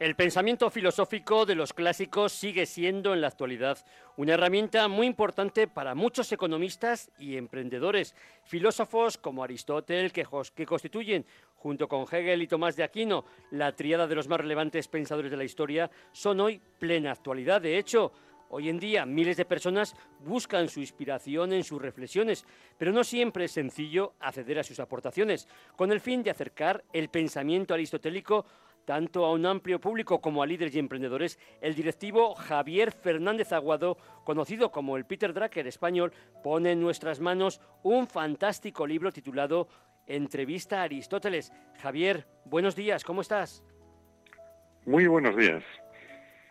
El pensamiento filosófico de los clásicos sigue siendo en la actualidad una herramienta muy importante para muchos economistas y emprendedores. Filósofos como Aristóteles, que, constituyen, junto con Hegel y Tomás de Aquino, la tríada de los más relevantes pensadores de la historia, son hoy plena actualidad. De hecho, Hoy en día miles de personas buscan su inspiración en sus reflexiones, pero no siempre es sencillo acceder a sus aportaciones, con el fin de acercar el pensamiento aristotélico tanto a un amplio público como a líderes y emprendedores, el directivo Javier Fernández Aguado, conocido como el Peter Drucker español, pone en nuestras manos un fantástico libro titulado Entrevista a Aristóteles. Javier, buenos días, ¿cómo estás? Muy buenos días.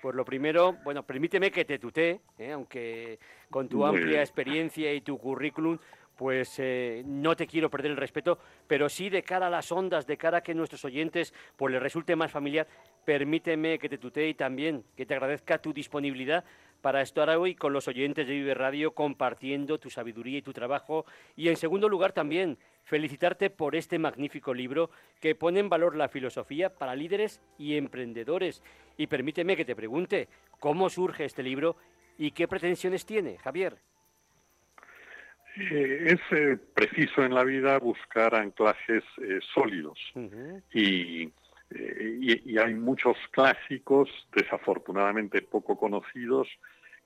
Pues lo primero, bueno, permíteme que te tutee, ¿eh? aunque con tu amplia experiencia y tu currículum, pues eh, no te quiero perder el respeto, pero sí de cara a las ondas, de cara a que nuestros oyentes pues les resulte más familiar, permíteme que te tutee y también que te agradezca tu disponibilidad para estar hoy con los oyentes de Vive Radio compartiendo tu sabiduría y tu trabajo. Y en segundo lugar también felicitarte por este magnífico libro que pone en valor la filosofía para líderes y emprendedores. Y permíteme que te pregunte, ¿cómo surge este libro y qué pretensiones tiene, Javier? Eh, es eh, preciso en la vida buscar anclajes eh, sólidos y, y, hay muchos clásicos, desafortunadamente poco conocidos,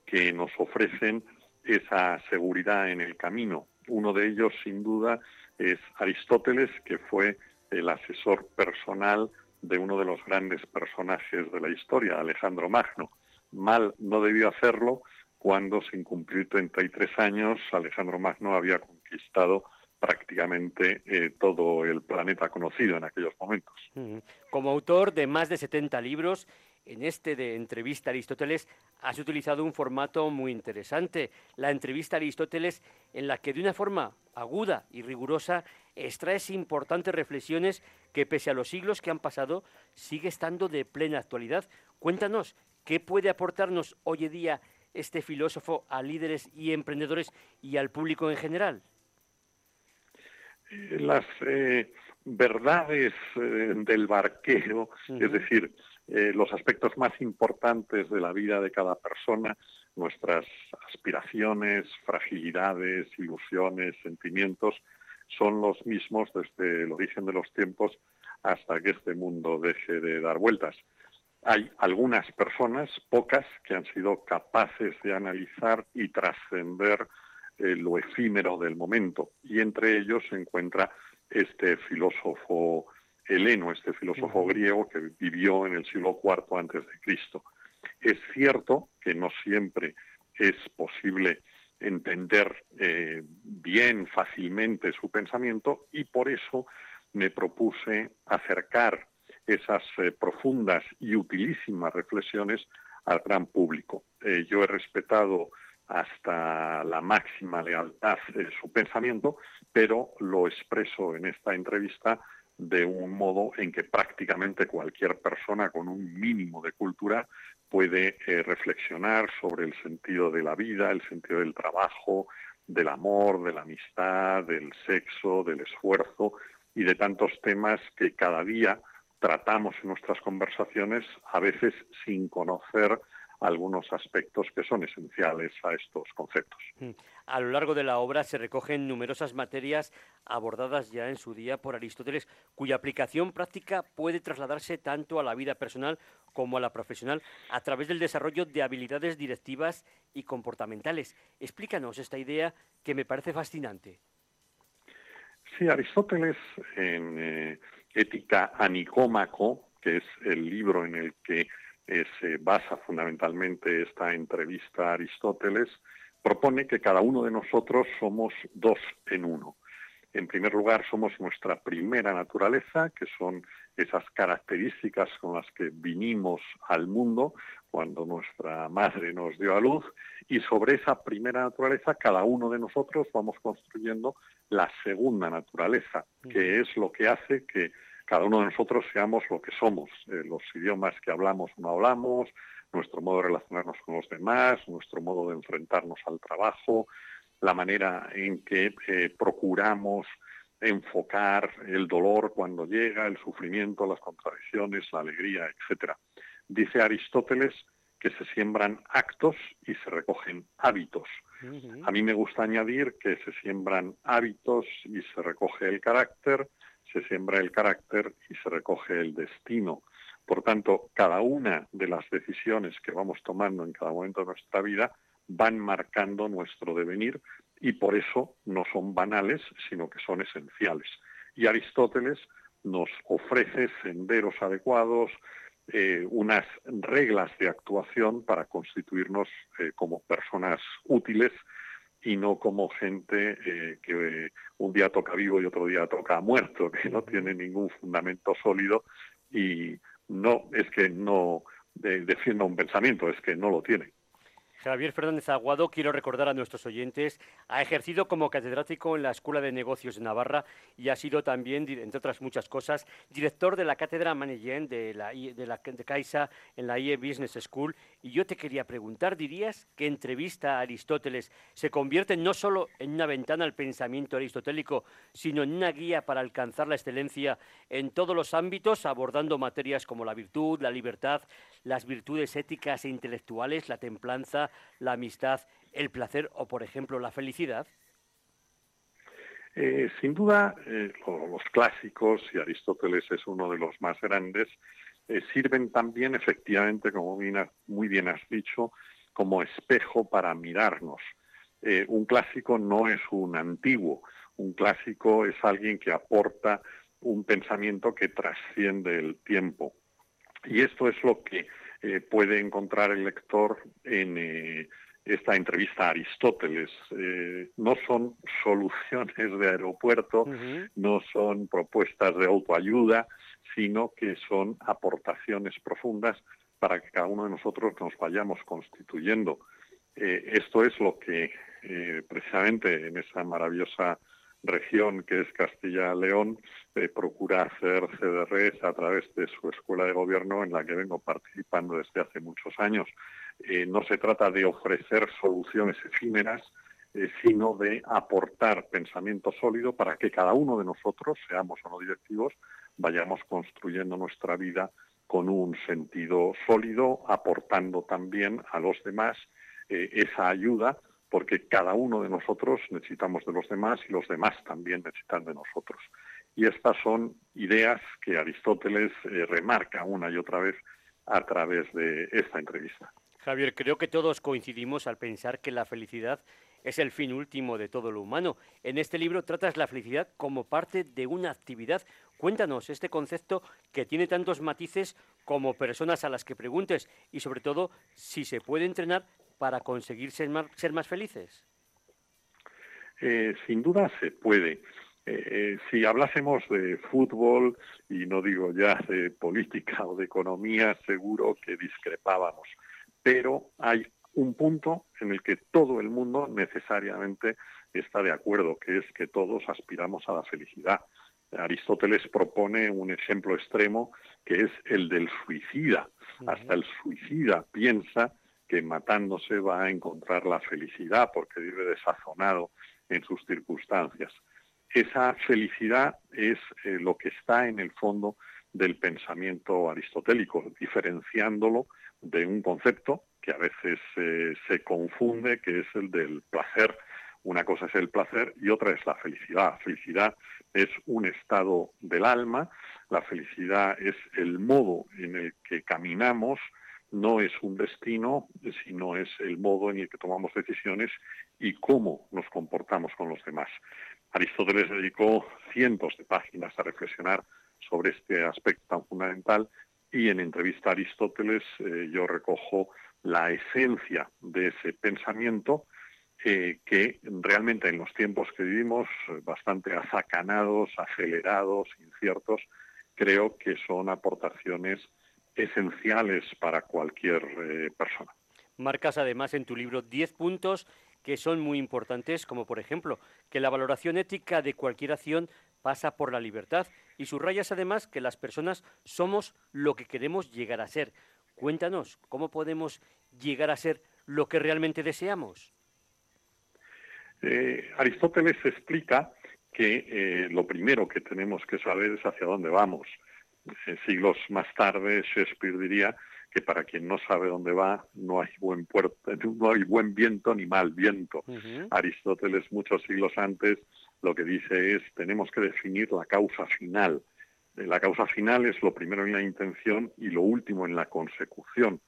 que nos ofrecen esa seguridad en el camino. Uno de ellos, sin duda, es Aristóteles, que fue el asesor personal de uno de los grandes personajes de la historia, Alejandro Magno. Mal no debió hacerlo cuando, sin cumplir 33 años, Alejandro Magno había conquistado prácticamente eh, todo el planeta conocido en aquellos momentos. Como autor de más de 70 libros, en este de entrevista a Aristóteles has utilizado un formato muy interesante, la entrevista a Aristóteles en la que de una forma aguda y rigurosa extraes importantes reflexiones que pese a los siglos que han pasado sigue estando de plena actualidad. Cuéntanos, ¿qué puede aportarnos hoy en día este filósofo a líderes y emprendedores y al público en general? Eh, las eh, verdades eh, del barquero, es decir, los aspectos más importantes de la vida de cada persona, nuestras aspiraciones, fragilidades, ilusiones, sentimientos, son los mismos desde el origen de los tiempos hasta que este mundo deje de dar vueltas hay algunas personas, pocas, que han sido capaces de analizar y trascender eh, lo efímero del momento. Y entre ellos se encuentra este filósofo heleno, este filósofo griego que vivió en el siglo IV antes de Cristo. Es cierto que no siempre es posible entender eh, bien, fácilmente su pensamiento y por eso me propuse acercar esas eh, profundas y utilísimas reflexiones al gran público. Eh, yo he respetado hasta la máxima lealtad de su pensamiento, pero lo expreso en esta entrevista de un modo en que prácticamente cualquier persona con un mínimo de cultura puede eh, reflexionar sobre el sentido de la vida, el sentido del trabajo, del amor, de la amistad, del sexo, del esfuerzo y de tantos temas que cada día tratamos en nuestras conversaciones, a veces sin conocer algunos aspectos que son esenciales a estos conceptos. Mm. A lo largo de la obra se recogen numerosas materias abordadas ya en su día por Aristóteles, cuya aplicación práctica puede trasladarse tanto a la vida personal como a la profesional a través del desarrollo de habilidades directivas y comportamentales. Explícanos esta idea que me parece fascinante. Sí, Aristóteles en eh, Ética a Nicómaco, que es el libro en el que eh, se basa fundamentalmente esta entrevista a Aristóteles, propone que cada uno de nosotros somos dos en uno. En primer lugar, somos nuestra primera naturaleza, que son esas características con las que vinimos al mundo cuando nuestra madre nos dio a luz, y sobre esa primera naturaleza, cada uno de nosotros vamos construyendo la segunda naturaleza, que es lo que hace que cada uno de nosotros seamos lo que somos, eh, los idiomas que hablamos o no hablamos, nuestro modo de relacionarnos con los demás, nuestro modo de enfrentarnos al trabajo, la manera en que eh, procuramos enfocar el dolor cuando llega, el sufrimiento, las contradicciones, la alegría, etcétera. Dice Aristóteles que se siembran actos y se recogen hábitos. A mí me gusta añadir que se siembran hábitos y se recoge el carácter, se siembra el carácter y se recoge el destino. Por tanto, cada una de las decisiones que vamos tomando en cada momento de nuestra vida van marcando nuestro devenir y por eso no son banales, sino que son esenciales. Y Aristóteles nos ofrece senderos adecuados, eh, unas reglas de actuación para constituirnos eh, como personas útiles y no como gente eh, que un día toca vivo y otro día toca muerto, que no tiene ningún fundamento sólido y no es que no defienda un pensamiento, es que no lo tiene. Javier Fernández Aguado, quiero recordar a nuestros oyentes, ha ejercido como catedrático en la Escuela de Negocios de Navarra y ha sido también, entre otras muchas cosas, director de la cátedra Management de la, de la de Caixa en la IE Business School. Y yo te quería preguntar, ¿dirías que entrevista a Aristóteles se convierte no solo en una ventana al pensamiento aristotélico, sino en una guía para alcanzar la excelencia en todos los ámbitos, abordando materias como la virtud, la libertad, las virtudes éticas e intelectuales, la templanza, la amistad, el placer o, por ejemplo, la felicidad? Eh, sin duda, eh, los clásicos, y Aristóteles es uno de los más grandes, eh, sirven también efectivamente, como muy bien has dicho, como espejo para mirarnos. un clásico no es un antiguo, un clásico es alguien que aporta un pensamiento que trasciende el tiempo. Y esto es lo que eh, puede encontrar el lector en eh, esta entrevista a Aristóteles. Eh, no son soluciones de aeropuerto, no son propuestas de autoayuda, sino que son aportaciones profundas para que cada uno de nosotros nos vayamos constituyendo. esto es lo que precisamente en esa maravillosa región que es Castilla-León eh, procura hacer CDRs a través de su escuela de gobierno en la que vengo participando desde hace muchos años. Eh, no se trata de ofrecer soluciones efímeras, eh, sino de aportar pensamiento sólido para que cada uno de nosotros, seamos o no directivos, vayamos construyendo nuestra vida con un sentido sólido, aportando también a los demás esa ayuda porque cada uno de nosotros necesitamos de los demás y los demás también necesitan de nosotros. Y estas son ideas que Aristóteles eh, remarca una y otra vez a través de esta entrevista. Javier, creo que todos coincidimos al pensar que la felicidad es el fin último de todo lo humano. En este libro tratas la felicidad como parte de una actividad. Cuéntanos este concepto que tiene tantos matices como personas a las que preguntes y sobre todo si se puede entrenar para conseguir ser más, felices? Eh, sin duda se puede. Eh, eh, si hablásemos de fútbol, y no digo ya de política o de economía, seguro que discrepábamos. Pero hay un punto en el que todo el mundo necesariamente está de acuerdo, que es que todos aspiramos a la felicidad. Aristóteles propone un ejemplo extremo que es el del suicida. Hasta el suicida piensa matándose va a encontrar la felicidad porque vive desazonado en sus circunstancias. Esa felicidad es eh, lo que está en el fondo del pensamiento aristotélico, diferenciándolo de un concepto que a veces eh, se confunde, que es el del placer. Una cosa es el placer y otra es la felicidad. Felicidad es un estado del alma, la felicidad es el modo en el que caminamos, no es un destino, sino es el modo en el que tomamos decisiones y cómo nos comportamos con los demás. Aristóteles dedicó cientos de páginas a reflexionar sobre este aspecto tan fundamental y en entrevista a Aristóteles eh, yo recojo la esencia de ese pensamiento eh, que realmente en los tiempos que vivimos, bastante azacanados, acelerados, inciertos, creo que son aportaciones esenciales para cualquier eh, persona. Marcas además en tu libro 10 puntos que son muy importantes, como por ejemplo que la valoración ética de cualquier acción pasa por la libertad y subrayas además que las personas somos lo que queremos llegar a ser. Cuéntanos, ¿cómo podemos llegar a ser lo que realmente deseamos? Eh, Aristóteles explica que eh, lo primero que tenemos que saber es hacia dónde vamos siglos más tarde Shakespeare diría que para quien no sabe dónde va no hay buen puerto, no hay buen viento ni mal viento. Aristóteles muchos siglos antes lo que dice es tenemos que definir la causa final. Eh, la causa final es lo primero en la intención y lo último en la consecución.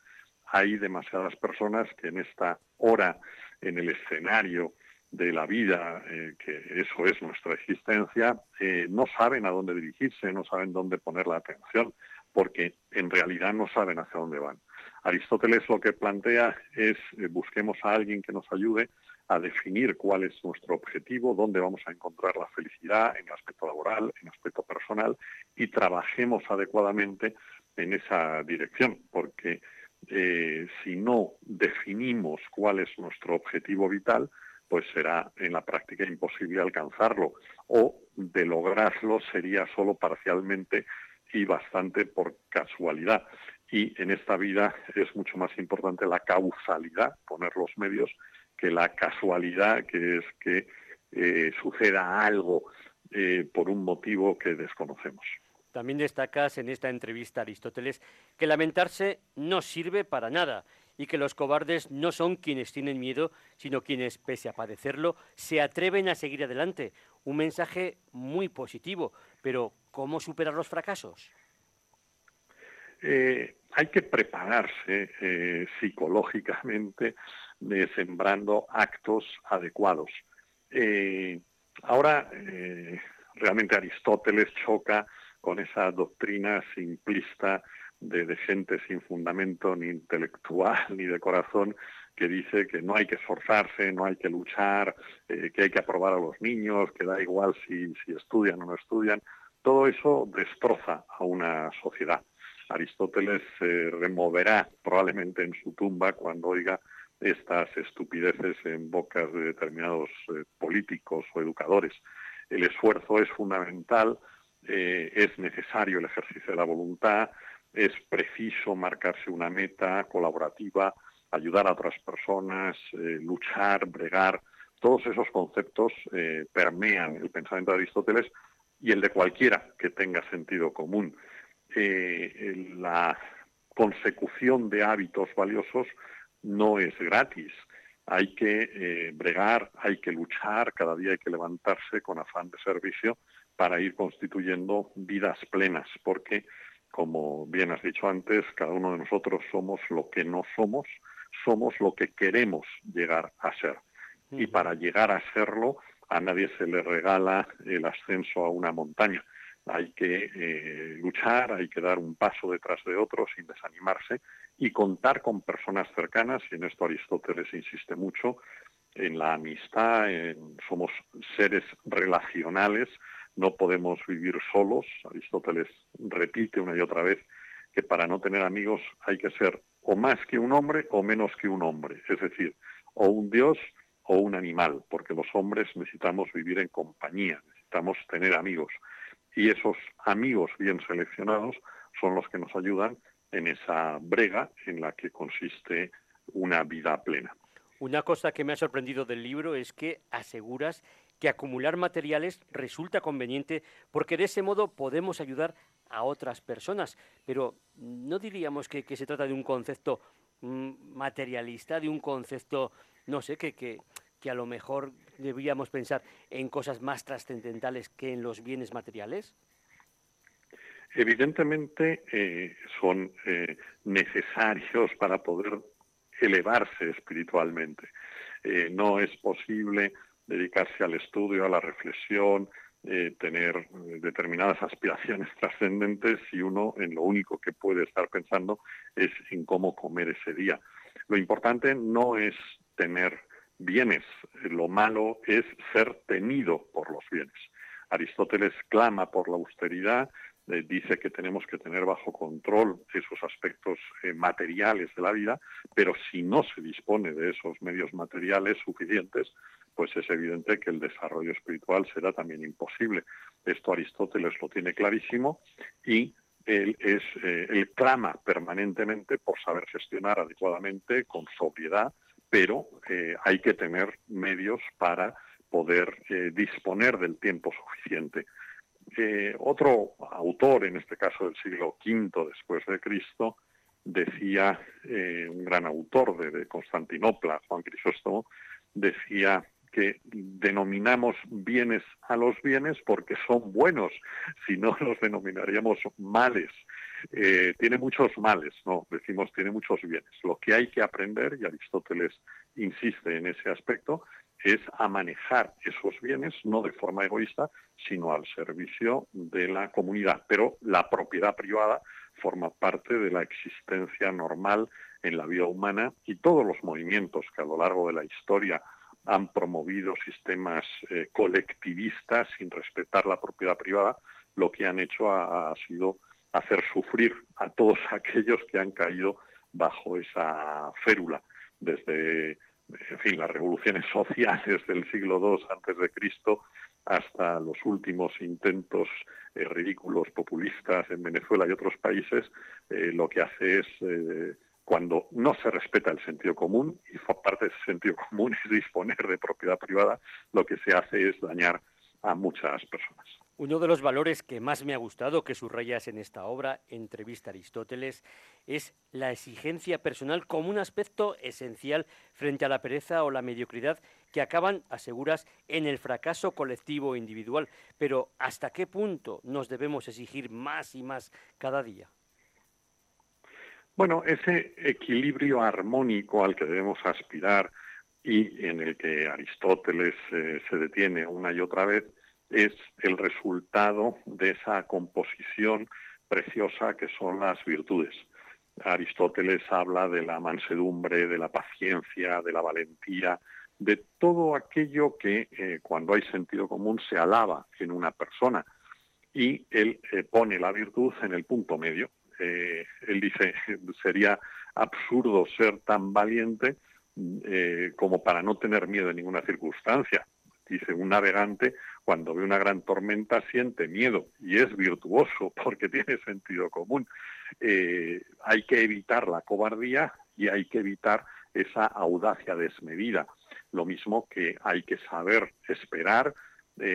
Hay demasiadas personas que en esta hora, en el escenario de la vida, eh, que eso es nuestra existencia, eh, no saben a dónde dirigirse, no saben dónde poner la atención porque en realidad no saben hacia dónde van. Aristóteles lo que plantea es eh, busquemos a alguien que nos ayude a definir cuál es nuestro objetivo, dónde vamos a encontrar la felicidad en el aspecto laboral, en el aspecto personal y trabajemos adecuadamente en esa dirección, porque si no definimos cuál es nuestro objetivo vital, pues será en la práctica imposible alcanzarlo o de lograrlo sería solo parcialmente y bastante por casualidad. Y en esta vida es mucho más importante la causalidad, poner los medios, que la casualidad, que es que eh, suceda algo eh, por un motivo que desconocemos. También destacas en esta entrevista, Aristóteles, que lamentarse no sirve para nada y que los cobardes no son quienes tienen miedo, sino quienes, pese a padecerlo, se atreven a seguir adelante. Un mensaje muy positivo, pero ¿cómo superar los fracasos? Eh, hay que prepararse eh, psicológicamente sembrando actos adecuados. Eh, ahora, realmente Aristóteles choca con esa doctrina simplista de, gente sin fundamento ni intelectual ni de corazón que dice que no hay que esforzarse, no hay que luchar, eh, que hay que aprobar a los niños, que da igual si, si estudian o no estudian. Todo eso destroza a una sociedad. Aristóteles se removerá probablemente en su tumba cuando oiga estas estupideces en bocas de determinados eh, políticos o educadores. El esfuerzo es fundamental, eh, es necesario el ejercicio de la voluntad, es preciso marcarse una meta colaborativa, ayudar a otras personas, eh, luchar, bregar. Todos esos conceptos eh, permean el pensamiento de Aristóteles y el de cualquiera que tenga sentido común. Eh, la consecución de hábitos valiosos no es gratis. Hay que bregar, hay que luchar, cada día hay que levantarse con afán de servicio para ir constituyendo vidas plenas, porque como bien has dicho antes, cada uno de nosotros somos lo que no somos, somos lo que queremos llegar a ser. Y para llegar a serlo, a nadie se le regala el ascenso a una montaña. Hay que eh, luchar, hay que dar un paso detrás de otro sin desanimarse y contar con personas cercanas, y en esto Aristóteles insiste mucho, en la amistad, somos seres relacionales, no podemos vivir solos. Aristóteles repite una y otra vez que para no tener amigos hay que ser o más que un hombre o menos que un hombre, es decir, o un dios o un animal, porque los hombres necesitamos vivir en compañía, necesitamos tener amigos. Y esos amigos bien seleccionados son los que nos ayudan en esa brega en la que consiste una vida plena. Una cosa que me ha sorprendido del libro es que aseguras que acumular materiales resulta conveniente porque de ese modo podemos ayudar a otras personas. Pero no diríamos que, se trata de un concepto mm, materialista, de un concepto, no sé, que, que, a lo mejor deberíamos pensar en cosas más trascendentales que en los bienes materiales. Evidentemente eh, son eh, necesarios para poder elevarse espiritualmente. Eh, no es posible dedicarse al estudio, a la reflexión, eh, tener eh, determinadas aspiraciones trascendentes y uno en lo único que puede estar pensando es en cómo comer ese día. Lo importante no es tener bienes, lo malo es ser tenido por los bienes. Aristóteles clama por la austeridad, eh, dice que tenemos que tener bajo control esos aspectos materiales de la vida, pero si no se dispone de esos medios materiales suficientes, pues es evidente que el desarrollo espiritual será también imposible. Esto Aristóteles lo tiene clarísimo y él, es, eh, clama permanentemente por saber gestionar adecuadamente, con sobriedad, pero eh, hay que tener medios para poder eh, disponer del tiempo suficiente. otro autor, en este caso del siglo V después de Cristo, decía, un gran autor de, de Constantinopla, Juan Crisóstomo, decía que denominamos bienes a los bienes porque son buenos, si no los denominaríamos males. Eh, tiene muchos males, no, decimos tiene muchos bienes. Lo que hay que aprender, y Aristóteles insiste en ese aspecto, es a manejar esos bienes, no de forma egoísta, sino al servicio de la comunidad. Pero la propiedad privada forma parte de la existencia normal en la vida humana y todos los movimientos que a lo largo de la historia han promovido sistemas eh, colectivistas sin respetar la propiedad privada, lo que han hecho ha, sido hacer sufrir a todos aquellos que han caído bajo esa férula, desde en fin, las revoluciones sociales del siglo II antes de Cristo hasta los últimos intentos eh, ridículos populistas en Venezuela y otros países, eh, lo que hace es cuando no se respeta el sentido común, y parte de ese sentido común es disponer de propiedad privada, lo que se hace es dañar a muchas personas. Uno de los valores que más me ha gustado que subrayas en esta obra, Entrevista Aristóteles, es la exigencia personal como un aspecto esencial frente a la pereza o la mediocridad que acaban, aseguras, en el fracaso colectivo o individual. Pero ¿hasta qué punto nos debemos exigir más y más cada día? Bueno, ese equilibrio armónico al que debemos aspirar y en el que Aristóteles eh, se detiene una y otra vez es el resultado de esa composición preciosa que son las virtudes. Aristóteles habla de la mansedumbre, de la paciencia, de la valentía, de todo aquello que eh, cuando hay sentido común se alaba en una persona y él eh, pone la virtud en el punto medio. Eh, él dice, sería absurdo ser tan valiente eh, como para no tener miedo en ninguna circunstancia. Dice, un navegante cuando ve una gran tormenta siente miedo y es virtuoso porque tiene sentido común. Eh, hay que evitar la cobardía y hay que evitar esa audacia desmedida. Lo mismo que hay que saber esperar,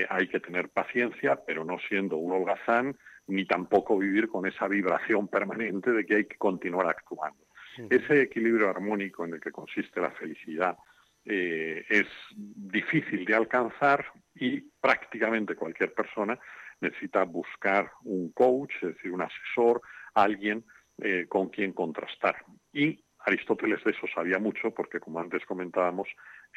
hay que tener paciencia, pero no siendo un holgazán ni tampoco vivir con esa vibración permanente de que hay que continuar actuando. Ese equilibrio armónico en el que consiste la felicidad eh, es difícil de alcanzar y prácticamente cualquier persona necesita buscar un coach, es decir, un asesor, alguien eh, con quien contrastar. Y Aristóteles de eso sabía mucho porque, como antes comentábamos,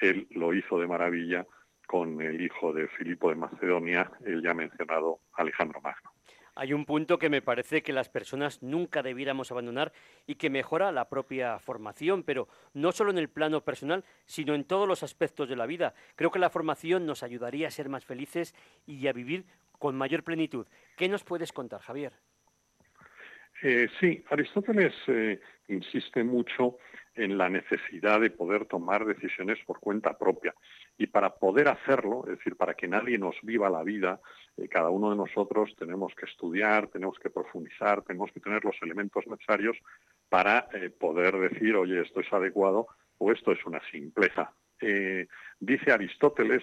él lo hizo de maravilla con el hijo de Filipo de Macedonia, el ya mencionado Alejandro Magno hay un punto que me parece que las personas nunca debiéramos abandonar y que mejora la propia formación, pero no solo en el plano personal, sino en todos los aspectos de la vida. Creo que la formación nos ayudaría a ser más felices y a vivir con mayor plenitud. ¿Qué nos puedes contar, Javier? Eh, sí, Aristóteles eh, insiste mucho en la necesidad de poder tomar decisiones por cuenta propia. Y para poder hacerlo, es decir, para que nadie nos viva la vida, eh, cada uno de nosotros tenemos que estudiar, tenemos que profundizar, tenemos que tener los elementos necesarios para eh, poder decir, oye, esto es adecuado o esto es una simpleza. Eh, dice Aristóteles,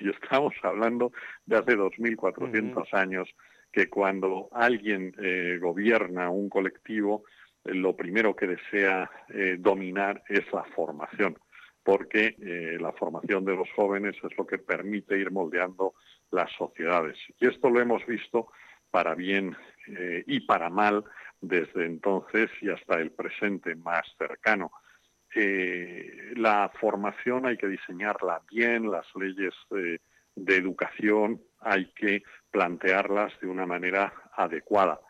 y estamos hablando de hace 2.400 años, que cuando alguien gobierna un colectivo, lo primero que desea dominar es la formación porque eh, la formación de los jóvenes es lo que permite ir moldeando las sociedades. Y esto lo hemos visto para bien eh, y para mal desde entonces y hasta el presente más cercano. Eh, la formación hay que diseñarla bien, las leyes de educación hay que plantearlas de una manera adecuada.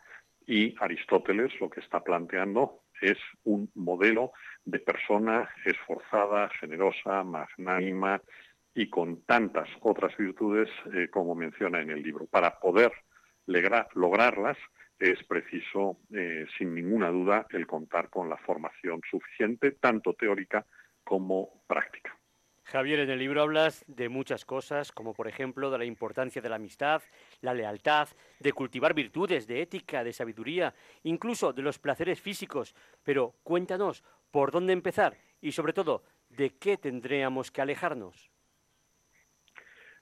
Y Aristóteles lo que está planteando es un modelo de persona esforzada, generosa, magnánima y con tantas otras virtudes eh, como menciona en el libro. Para poder lograrlas es preciso, eh, sin ninguna duda, el contar con la formación suficiente, tanto teórica como práctica. Javier, en el libro hablas de muchas cosas, como por ejemplo de la importancia de la amistad, la lealtad, de cultivar virtudes, de ética, de sabiduría, incluso de los placeres físicos. Pero cuéntanos, ¿por dónde empezar? Y sobre todo, ¿de qué tendríamos que alejarnos?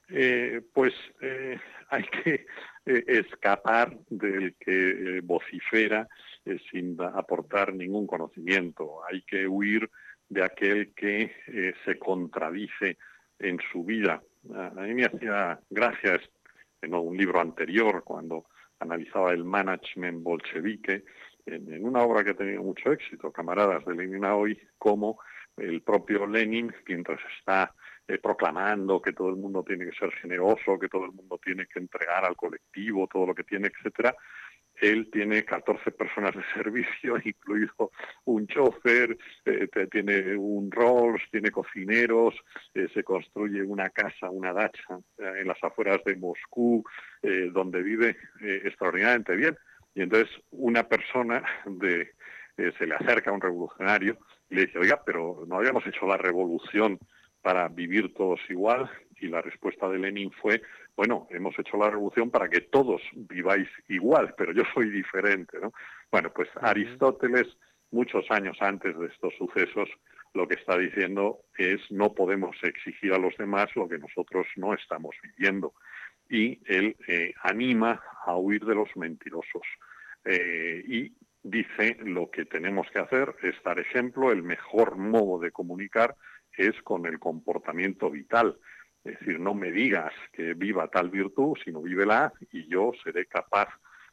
Eh, pues eh, hay, que, eh, escapar del que vocifera sin aportar ningún conocimiento. Hay que huir de aquel que se contradice en su vida. A mí me hacía gracia en un libro anterior, cuando analizaba el management bolchevique, en, una obra que ha tenido mucho éxito, Camaradas de Lenin hoy, como el propio Lenin, mientras está eh, proclamando que todo el mundo tiene que ser generoso, que todo el mundo tiene que entregar al colectivo todo lo que tiene, etcétera, él tiene 14 personas de servicio, incluido un chofer, eh, tiene un Rolls, tiene cocineros, eh, se construye una casa, una dacha en las afueras de Moscú, donde vive extraordinariamente bien. Y entonces una persona se le acerca a un revolucionario y le dice, oiga, pero no habíamos hecho la revolución para vivir todos igual y la respuesta de Lenin fue, bueno, hemos hecho la revolución para que todos viváis igual, pero yo soy diferente, ¿no? Bueno, pues Aristóteles, muchos años antes de estos sucesos, lo que está diciendo es no podemos exigir a los demás lo que nosotros no estamos viviendo. Y él eh, anima a huir de los mentirosos. Eh, y dice lo que tenemos que hacer es dar ejemplo, el mejor modo de comunicar es con el comportamiento vital. Es decir, no me digas que viva tal virtud, sino vívela y yo seré capaz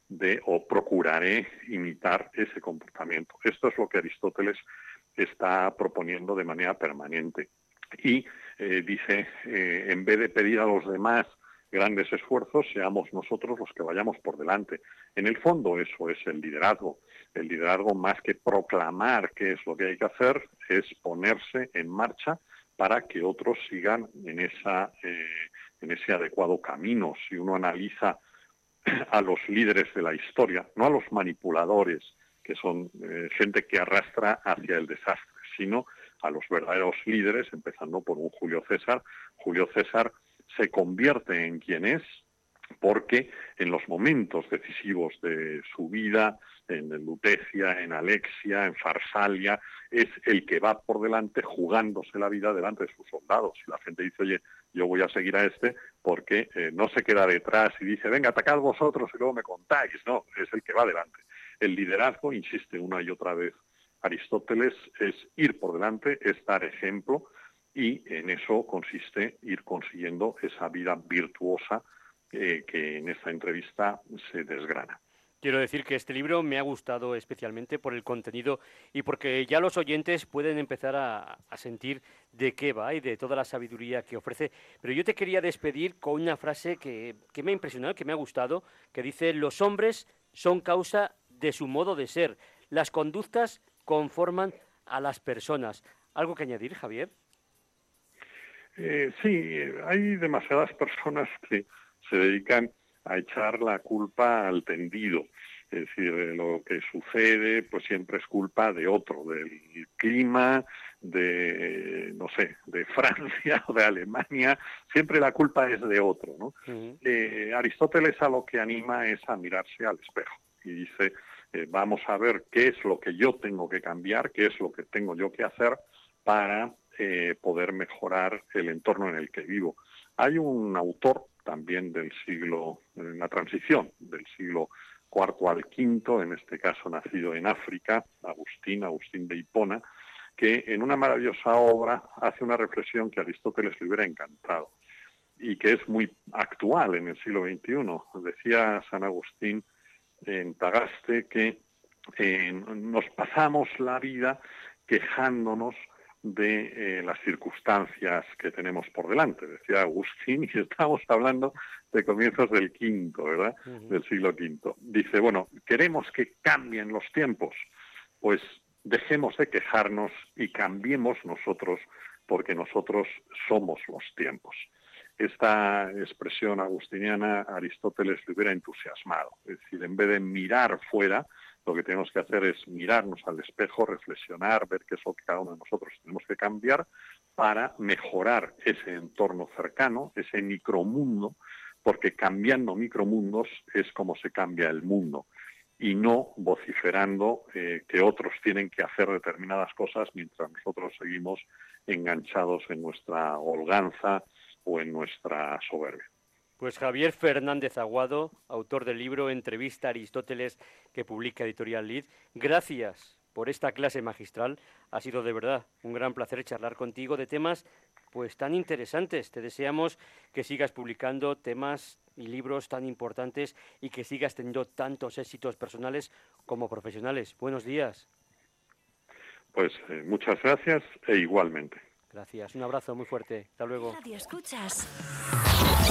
de o procuraré imitar ese comportamiento. Esto es lo que Aristóteles está proponiendo de manera permanente. Y eh, dice, eh, en vez de pedir a los demás grandes esfuerzos, seamos nosotros los que vayamos por delante. En el fondo eso es el liderazgo. El liderazgo más que proclamar qué es lo que hay que hacer, es ponerse en marcha para que otros sigan eh, en ese adecuado camino. Si uno analiza a los líderes de la historia, no a los manipuladores, que son eh, gente que arrastra hacia el desastre, sino a los verdaderos líderes, empezando por un Julio César. Julio César se convierte en quien es porque en los momentos decisivos de su vida, en Lutecia, en Alexia, en Farsalia, es el que va por delante jugándose la vida delante de sus soldados. Y la gente dice, oye, yo voy a seguir a este porque eh, no se queda detrás y dice, venga, atacad vosotros y luego me contáis. No, es el que va delante. El liderazgo, insiste una y otra vez Aristóteles, es ir por delante, es dar ejemplo y en eso consiste ir consiguiendo esa vida virtuosa eh, que en esta entrevista se desgrana. Quiero decir que este libro me ha gustado especialmente por el contenido y porque ya los oyentes pueden empezar a, sentir de qué va y de toda la sabiduría que ofrece. Pero yo te quería despedir con una frase que, que me ha impresionado, que me ha gustado, que dice, los hombres son causa de su modo de ser, las conductas conforman a las personas. ¿Algo que añadir, Javier? Eh, sí, hay demasiadas personas que se dedican a echar la culpa al tendido. Es decir, lo que sucede pues siempre es culpa de otro, del clima, de, no sé, de Francia o de Alemania, siempre la culpa es de otro. ¿no? Eh, Aristóteles a lo que anima es a mirarse al espejo y dice, eh, vamos a ver qué es lo que yo tengo que cambiar, qué es lo que tengo yo que hacer para eh, poder mejorar el entorno en el que vivo. Hay un autor también del siglo, en la transición del siglo IV al V, en este caso nacido en África, Agustín, Agustín de Hipona, que en una maravillosa obra hace una reflexión que a Aristóteles le hubiera encantado y que es muy actual en el siglo XXI. Decía San Agustín en Tagaste que eh, nos pasamos la vida quejándonos de eh, las circunstancias que tenemos por delante. Decía Agustín, y estamos hablando de comienzos del quinto, ¿verdad? Del siglo quinto. Dice, bueno, queremos que cambien los tiempos, pues dejemos de quejarnos y cambiemos nosotros, porque nosotros somos los tiempos. Esta expresión agustiniana Aristóteles le hubiera entusiasmado. Es decir, en vez de mirar fuera, lo que tenemos que hacer es mirarnos al espejo, reflexionar, ver qué es lo que cada uno de nosotros tenemos que cambiar para mejorar ese entorno cercano, ese micromundo, porque cambiando micromundos es como se cambia el mundo y no vociferando eh, que otros tienen que hacer determinadas cosas mientras nosotros seguimos enganchados en nuestra holganza o en nuestra soberbia. Pues Javier Fernández Aguado, autor del libro Entrevista a Aristóteles que publica Editorial Lid, gracias por esta clase magistral. Ha sido de verdad un gran placer charlar contigo de temas pues tan interesantes. Te deseamos que sigas publicando temas y libros tan importantes y que sigas teniendo tantos éxitos personales como profesionales. Buenos días. Pues eh, muchas gracias e igualmente. Gracias, un abrazo muy fuerte. Hasta luego. Radio escuchas.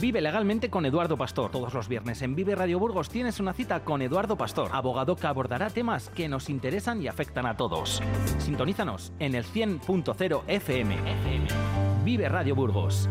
Vive legalmente con Eduardo Pastor. Todos los viernes en Vive Radio Burgos tienes una cita con Eduardo Pastor, abogado que abordará temas que nos interesan y afectan a todos. Sintonízanos en el 100.0 FM. Vive Radio Burgos.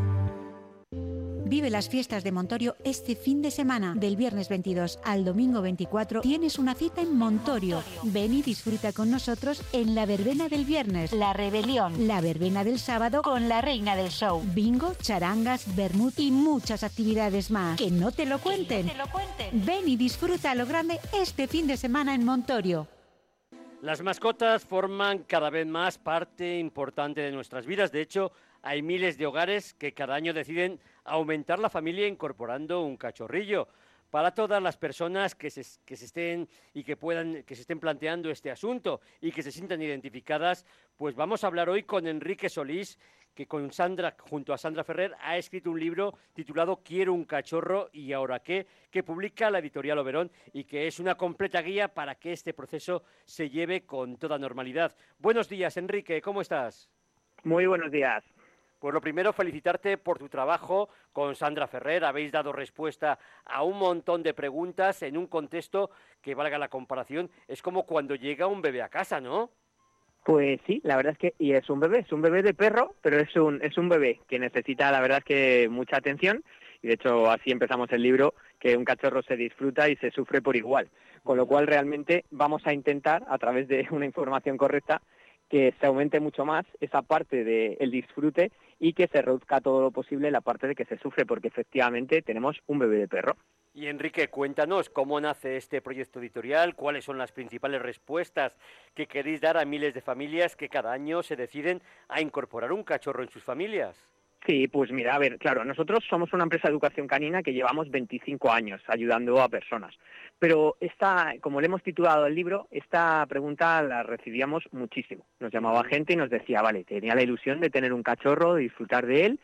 Vive las fiestas de Montorio este fin de semana. Del viernes 22 al domingo 24 tienes una cita en Montorio. Ven y disfruta con nosotros en la verbena del viernes. La rebelión. La verbena del sábado con la reina del show. Bingo, charangas, vermut y muchas actividades más. Que no te lo cuenten. Ven y disfruta a lo grande este fin de semana en Montorio. Las mascotas forman cada vez más parte importante de nuestras vidas. De hecho, hay miles de hogares que cada año deciden aumentar la familia incorporando un cachorrillo. Para todas las personas que se, que se, estén y que puedan, que se estén planteando este asunto y que se sientan identificadas, pues vamos a hablar hoy con Enrique Solís, que con Sandra, junto a Sandra Ferrer, ha escrito un libro titulado Quiero un cachorro y ahora qué, que publica la editorial Oberón y que es una completa guía para que este proceso se lleve con toda normalidad. Buenos días, Enrique, ¿cómo estás? Muy buenos días. Pues lo primero, felicitarte por tu trabajo con Sandra Ferrer. Habéis dado respuesta a un montón de preguntas en un contexto que, valga la comparación, es como cuando llega un bebé a casa, ¿no? Pues sí, la verdad es que y es un bebé, es un bebé de perro, pero es un es un bebé que necesita, la verdad es que mucha atención y de hecho así empezamos el libro, que un cachorro se disfruta y se sufre por igual, con lo cual realmente vamos a intentar a través de una información correcta que se aumente mucho más esa parte del disfrute y que se reduzca todo lo posible la parte de que se sufre, porque efectivamente tenemos un bebé de perro. Y Enrique, cuéntanos cómo nace este proyecto editorial, cuáles son las principales respuestas que queréis dar a miles de familias que cada año se deciden a incorporar un cachorro en sus familias. Sí, pues mira, a ver, claro, nosotros somos una empresa de educación canina que llevamos 25 años ayudando a personas. Pero esta, como le hemos titulado el libro, esta pregunta la recibíamos muchísimo. Nos llamaba gente y nos decía, vale, tenía la ilusión de tener un cachorro, de disfrutar de él,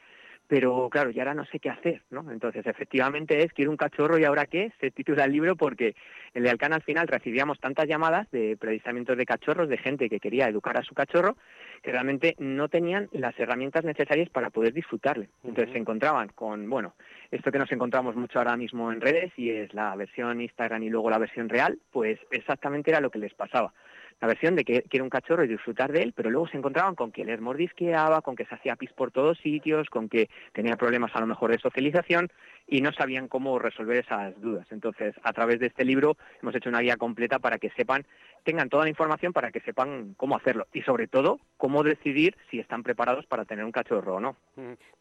pero claro, ya ahora no sé qué hacer, ¿no? Entonces, efectivamente es, quiero un cachorro y ahora qué, se titula el libro porque en el Alcán al final recibíamos tantas llamadas de predisamientos de cachorros, de gente que quería educar a su cachorro, que realmente no tenían las herramientas necesarias para poder disfrutarle. Entonces se encontraban con, bueno, esto que nos encontramos mucho ahora mismo en redes y es la versión Instagram y luego la versión real, pues exactamente era lo que les pasaba la versión de que quiere un cachorro y disfrutar de él, pero luego se encontraban con que les mordisqueaba, con que se hacía pis por todos sitios, con que tenía problemas a lo mejor de socialización y no sabían cómo resolver esas dudas. Entonces, a través de este libro hemos hecho una guía completa para que sepan, tengan toda la información para que sepan cómo hacerlo y sobre todo cómo decidir si están preparados para tener un cachorro o no.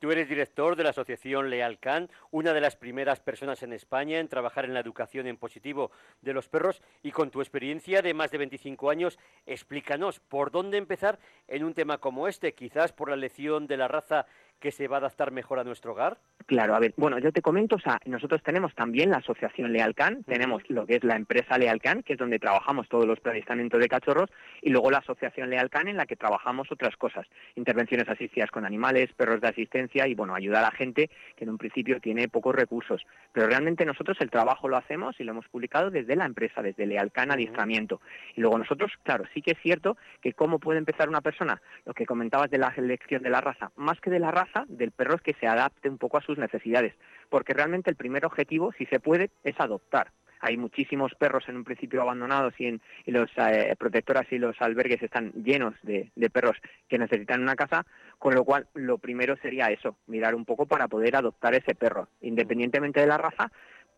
Tú eres director de la asociación Lealcan, una de las primeras personas en España en trabajar en la educación en positivo de los perros y con tu experiencia de más de 25 años, explícanos por dónde empezar en un tema como este, quizás por la lección de la raza que se va a adaptar mejor a nuestro hogar? Claro, a ver, bueno, yo te comento, o sea, nosotros tenemos también la asociación Lealcan, tenemos lo que es la empresa Lealcan, que es donde trabajamos todos los predistamentos de cachorros, y luego la asociación Lealcan en la que trabajamos otras cosas, intervenciones asistidas con animales, perros de asistencia y, bueno, ayudar a la gente que en un principio tiene pocos recursos. Pero realmente nosotros el trabajo lo hacemos y lo hemos publicado desde la empresa, desde Lealcan Adiestramiento. Y luego nosotros, claro, sí que es cierto que cómo puede empezar una persona, lo que comentabas de la selección de la raza, más que de la raza, del perro es que se adapte un poco a sus necesidades, porque realmente el primer objetivo, si se puede, es adoptar. hay muchísimos perros en un principio abandonados y, en, los eh, protectoras y los albergues están llenos de, perros que necesitan una casa, con lo cual lo primero sería eso, mirar un poco para poder adoptar ese perro, independientemente de la raza,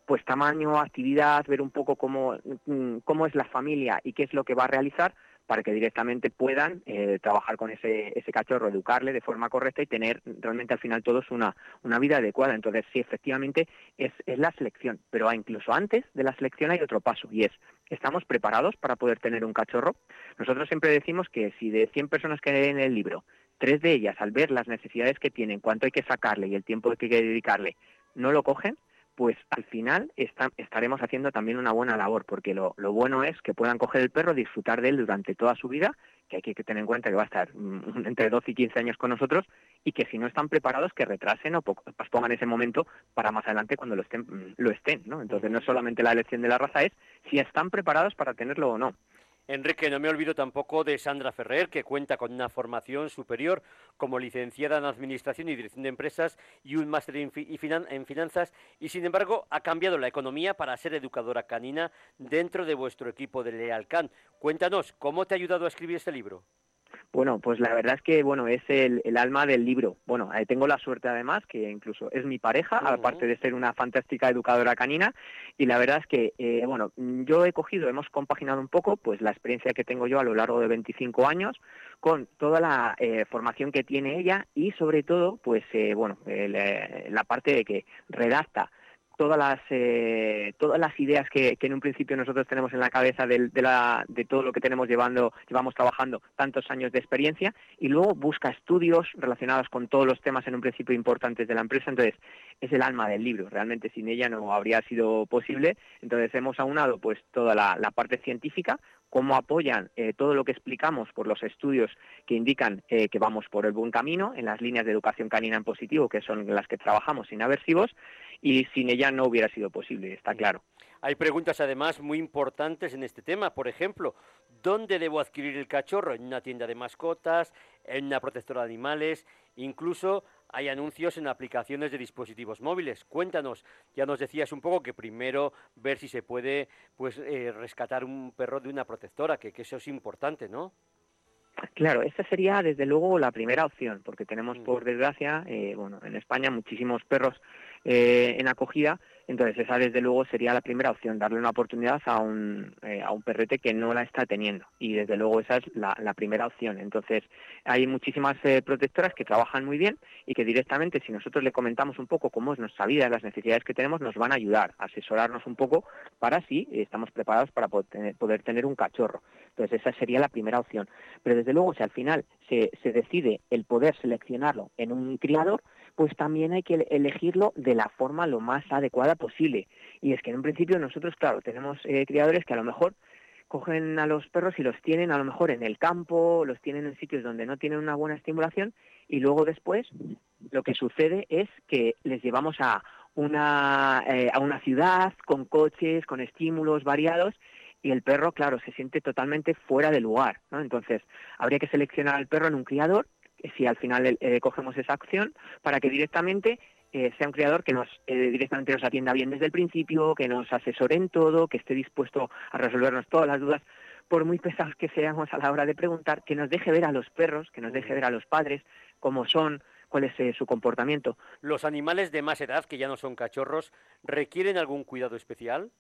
pues tamaño, actividad, ver un poco cómo, mm, cómo es la familia y qué es lo que va a realizar para que directamente puedan eh, trabajar con ese, ese cachorro, educarle de forma correcta y tener realmente al final todos una, vida adecuada. Entonces, sí, efectivamente es, la selección, pero incluso antes de la selección hay otro paso y es, ¿estamos preparados para poder tener un cachorro? Nosotros siempre decimos que si de 100 personas que hay en el libro, tres de ellas al ver las necesidades que tienen, cuánto hay que sacarle y el tiempo que hay que dedicarle, no lo cogen, pues al final estaremos haciendo también una buena labor, porque lo, bueno es que puedan coger el perro, disfrutar de él durante toda su vida, que hay que tener en cuenta que va a estar mm, entre 12 y 15 años con nosotros, y que si no están preparados, que retrasen o pongan ese momento para más adelante cuando lo estén, mm, lo estén. Entonces no es solamente la elección de la raza, es si están preparados para tenerlo o no. Enrique, no me olvido tampoco de Sandra Ferrer, que cuenta con una formación superior como licenciada en Administración y Dirección de Empresas y un máster en, Finanzas, y sin embargo ha cambiado la economía para ser educadora canina dentro de vuestro equipo de Lealcan. Cuéntanos, ¿cómo te ha ayudado a escribir este libro? Bueno, pues la verdad es que bueno es el, alma del libro. Bueno, eh, tengo la suerte además que incluso es mi pareja, aparte de ser una fantástica educadora canina. Y la verdad es que eh, bueno, yo he cogido, hemos compaginado un poco, pues la experiencia que tengo yo a lo largo de 25 años con toda la eh, formación que tiene ella y sobre todo, pues bueno, la parte de que redacta todas las eh, todas las ideas que, en un principio nosotros tenemos en la cabeza de, de todo lo que tenemos llevando llevamos trabajando tantos años de experiencia y luego busca estudios relacionados con todos los temas en un principio importantes de la empresa. Entonces es el alma del libro. Realmente sin ella no habría sido posible. Entonces hemos aunado pues toda la, parte científica cómo apoyan eh, todo lo que explicamos por los estudios que indican eh, que vamos por el buen camino en las líneas de educación canina en positivo, que son las que trabajamos sin aversivos, y sin ella no hubiera sido posible, está claro. Hay preguntas además muy importantes en este tema. Por ejemplo, ¿dónde debo adquirir el cachorro? ¿En una tienda de mascotas? ¿En una protectora de animales? Incluso hay anuncios en aplicaciones de dispositivos móviles. Cuéntanos, ya nos decías un poco que primero ver si se puede pues eh, rescatar un perro de una protectora, que, que eso es importante, ¿no? Claro, esa sería desde luego la primera opción, porque tenemos mm. por desgracia, eh, bueno, en España muchísimos perros eh, en acogida. Entonces esa desde luego sería la primera opción, darle una oportunidad a un, eh, a un perrete que no la está teniendo. Y desde luego esa es la, primera opción. Entonces hay muchísimas eh, protectoras que trabajan muy bien y que directamente si nosotros le comentamos un poco cómo es nuestra vida, las necesidades que tenemos, nos van a ayudar a asesorarnos un poco para si estamos preparados para poder tener, un cachorro. Entonces esa sería la primera opción. Pero desde luego si al final se, se decide el poder seleccionarlo en un criador, pues también hay que elegirlo de la forma lo más adecuada posible. Y es que en un principio nosotros, claro, tenemos eh, criadores que a lo mejor cogen a los perros y los tienen a lo mejor en el campo, los tienen en sitios donde no tienen una buena estimulación y luego después lo que sucede es que les llevamos a una, eh, a una ciudad con coches, con estímulos variados y el perro, claro, se siente totalmente fuera de lugar, ¿no? Entonces, habría que seleccionar al perro en un criador si al final eh, cogemos esa acción para que directamente eh, sea un creador que nos eh, directamente nos atienda bien desde el principio, que nos asesore en todo, que esté dispuesto a resolvernos todas las dudas, por muy pesados que seamos a la hora de preguntar, que nos deje ver a los perros, que nos deje ver a los padres cómo son, cuál es su comportamiento. ¿Los animales de más edad, que ya no son cachorros, requieren algún cuidado especial?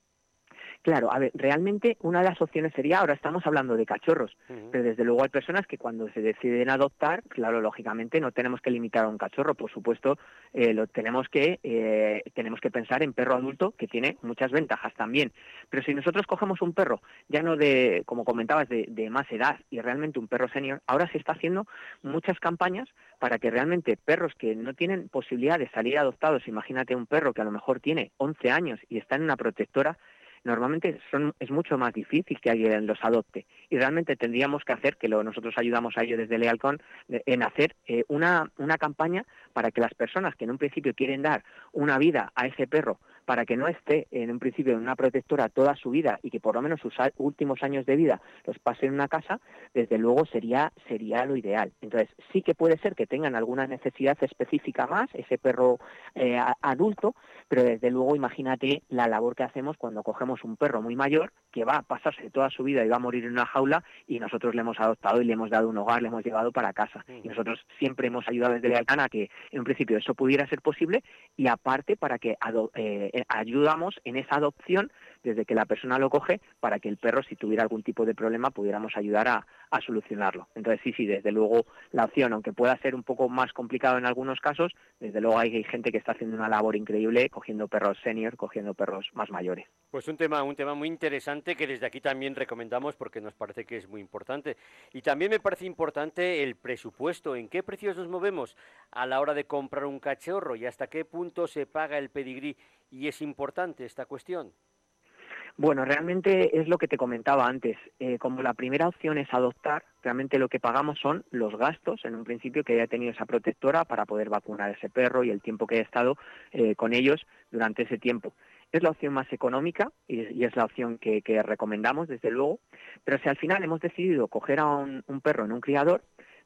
Claro, a ver, realmente una de las opciones sería, ahora estamos hablando de cachorros, pero desde luego hay personas que cuando se deciden adoptar, claro, lógicamente no tenemos que limitar a un cachorro, por supuesto, eh, lo tenemos que eh, tenemos que pensar en perro adulto que tiene muchas ventajas también. Pero si nosotros cogemos un perro, ya no de, como comentabas, de, de más edad y realmente un perro senior, ahora se está haciendo muchas campañas para que realmente perros que no tienen posibilidad de salir adoptados, imagínate un perro que a lo mejor tiene 11 años y está en una protectora, normalmente son, es mucho más difícil que alguien los adopte. Y realmente tendríamos que hacer, que lo, nosotros ayudamos a ello desde Lealcon, en hacer eh, una, una campaña para que las personas que en un principio quieren dar una vida a ese perro para que no esté en un principio en una protectora toda su vida y que por lo menos sus últimos años de vida los pase en una casa, desde luego sería, sería lo ideal. Entonces, sí que puede ser que tengan alguna necesidad específica más, ese perro eh, adulto, pero desde luego imagínate la labor que hacemos cuando cogemos un perro muy mayor que va a pasarse toda su vida y va a morir en una jaula y nosotros le hemos adoptado y le hemos dado un hogar, le hemos llevado para casa. Y nosotros siempre hemos ayudado desde Lealtán a que en un principio eso pudiera ser posible y aparte para que eh, ayudamos en esa adopción desde que la persona lo coge para que el perro, si tuviera algún tipo de problema, pudiéramos ayudar a, solucionarlo. Entonces, sí, sí, desde luego la opción, aunque pueda ser un poco más complicado en algunos casos, desde luego hay, gente que está haciendo una labor increíble cogiendo perros senior, cogiendo perros más mayores. Pues un tema, un tema muy interesante que desde aquí también recomendamos porque nos parece que es muy importante. Y también me parece importante el presupuesto, en qué precios nos movemos a la hora de comprar un cachorro y hasta qué punto se paga el pedigrí. Y es importante esta cuestión. Bueno, realmente es lo que te comentaba antes. Eh, como la primera opción es adoptar, realmente lo que pagamos son los gastos, en un principio, que haya tenido esa protectora para poder vacunar a ese perro y el tiempo que haya estado eh, con ellos durante ese tiempo. Es la opción más económica y, es la opción que, recomendamos, desde luego. Pero si al final hemos decidido coger a un perro en un criador,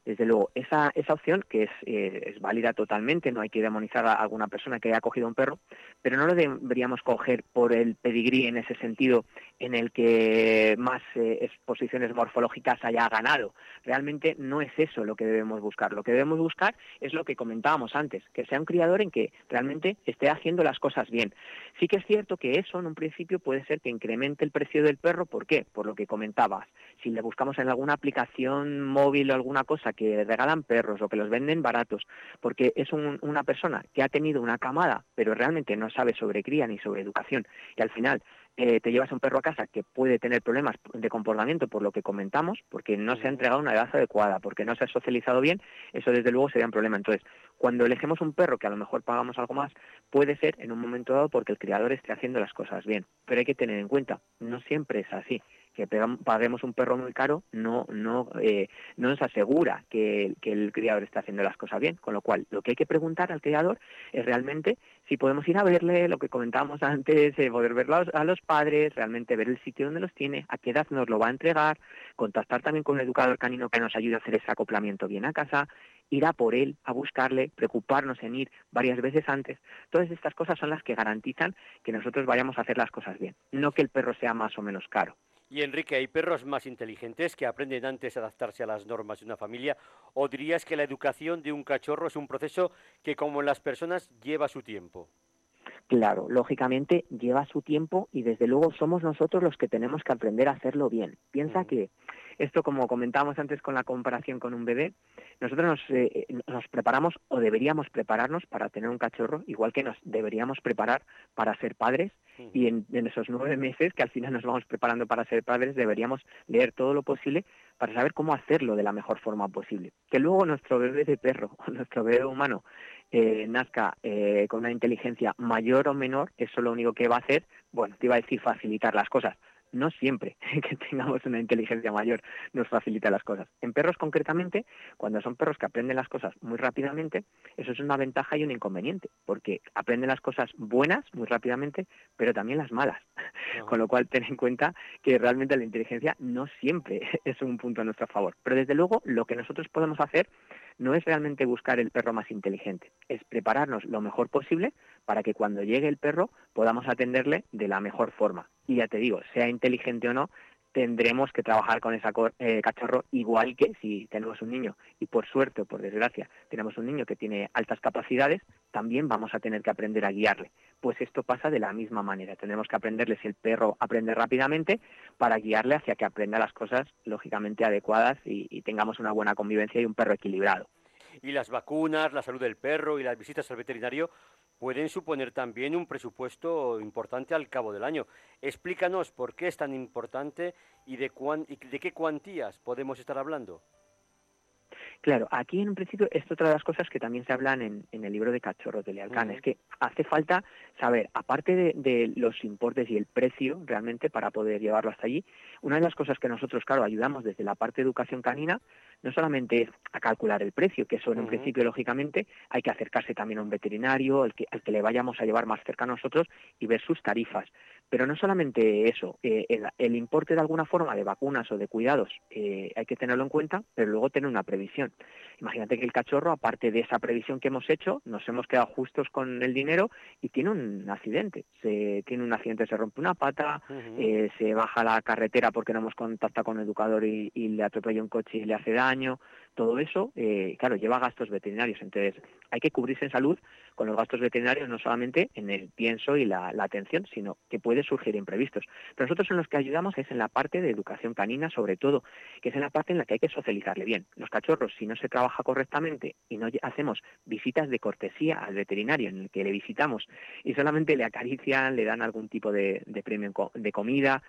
desde luego, esa, esa opción, que es, eh, es válida totalmente, no hay que demonizar a alguna persona que haya cogido un perro, pero no lo deberíamos coger por el pedigrí en ese sentido en el que más eh, exposiciones morfológicas haya ganado. Realmente no es eso lo que debemos buscar. Lo que debemos buscar es lo que comentábamos antes, que sea un criador en que realmente esté haciendo las cosas bien. Sí que es cierto que eso en un principio puede ser que incremente el precio del perro. ¿Por qué? Por lo que comentabas. Si le buscamos en alguna aplicación móvil o alguna cosa que regalan perros o que los venden baratos, porque es una persona que ha tenido una camada, pero realmente no sabe sobre cría ni sobre educación, y al final eh, te llevas a un perro a casa que puede tener problemas de comportamiento por lo que comentamos, porque no se ha entregado una edad adecuada, porque no se ha socializado bien, eso desde luego sería un problema. Entonces, cuando elegimos un perro que a lo mejor pagamos algo más, puede ser en un momento dado porque el criador esté haciendo las cosas bien. Pero hay que tener en cuenta, no siempre es así que paguemos un perro muy caro no no eh, no nos asegura que, el criador está haciendo las cosas bien con lo cual lo que hay que preguntar al criador es realmente si podemos ir a verle lo que comentábamos antes eh, poder verlo a los padres realmente ver el sitio donde los tiene a qué edad nos lo va a entregar contactar también con un educador canino que nos ayude a hacer ese acoplamiento bien a casa ir a por él, a buscarle, preocuparnos en ir varias veces antes. Todas estas cosas son las que garantizan que nosotros vayamos a hacer las cosas bien, no que el perro sea más o menos caro. Y Enrique, ¿hay perros más inteligentes que aprenden antes a adaptarse a las normas de una familia? ¿O dirías que la educación de un cachorro es un proceso que, como en las personas, lleva su tiempo? Claro, lógicamente lleva su tiempo y desde luego somos nosotros los que tenemos que aprender a hacerlo bien. Piensa que esto, como comentábamos antes con la comparación con un bebé, nosotros nos, eh, nos, preparamos o deberíamos prepararnos para tener un cachorro, igual que nos deberíamos preparar para ser padres. Y en, esos nueve meses que al final nos vamos preparando para ser padres, deberíamos leer todo lo posible para saber cómo hacerlo de la mejor forma posible. Que luego nuestro bebé de perro o nuestro bebé humano eh, nazca eh, con una inteligencia mayor o menor, eso lo único que va a hacer, bueno, te iba a decir facilitar las cosas, no siempre que tengamos una inteligencia mayor nos facilita las cosas. En perros concretamente, cuando son perros que aprenden las cosas muy rápidamente, eso es una ventaja y un inconveniente, porque aprenden las cosas buenas muy rápidamente, pero también las malas. Con lo cual, ten en cuenta que realmente la inteligencia no siempre es un punto a nuestro favor. Pero desde luego, lo que nosotros podemos hacer no es realmente buscar el perro más inteligente, es prepararnos lo mejor posible para que cuando llegue el perro podamos atenderle de la mejor forma. Y ya te digo, sea inteligente o no, tendremos que trabajar con ese eh, cachorro igual que si tenemos un niño y por suerte o por desgracia tenemos un niño que tiene altas capacidades, también vamos a tener que aprender a guiarle. Pues esto pasa de la misma manera. Tendremos que aprenderle si el perro aprende rápidamente para guiarle hacia que aprenda las cosas lógicamente adecuadas y tengamos una buena convivencia y un perro equilibrado. Y las vacunas, la salud del perro y las visitas al veterinario pueden suponer también un presupuesto importante al cabo del año. Explícanos por qué es tan importante y de, de qué cuantías podemos estar hablando. Claro, aquí en un principio es otra de las cosas que también se hablan en, el libro de Cachorros de Lealcán, es que hace falta saber, aparte de, los importes y el precio realmente para poder llevarlo hasta allí, una de las cosas que nosotros, claro, ayudamos desde la parte de educación canina, no solamente es a calcular el precio, que eso en un principio, lógicamente, hay que acercarse también a un veterinario, al que, al que le vayamos a llevar más cerca a nosotros y ver sus tarifas. Pero no solamente eso, eh, el, importe de alguna forma de vacunas o de cuidados eh, hay que tenerlo en cuenta, pero luego tener una previsión. Imagínate que el cachorro, aparte de esa previsión que hemos hecho, nos hemos quedado justos con el dinero y tiene un accidente. Se, tiene un accidente, se rompe una pata, eh, se baja la carretera porque no hemos contactado con el educador y, y le atropella un coche y le hace daño todo eso, eh, claro, lleva gastos veterinarios. Entonces, hay que cubrirse en salud con los gastos veterinarios no solamente en el pienso y la, atención, sino que puede surgir imprevistos. Pero nosotros en los que ayudamos es en la parte de educación canina, sobre todo, que es en la parte en la que hay que socializarle bien. Los cachorros, si no se trabaja correctamente y no hacemos visitas de cortesía al veterinario en el que le visitamos y solamente le acarician, le dan algún tipo de, de premio de comida,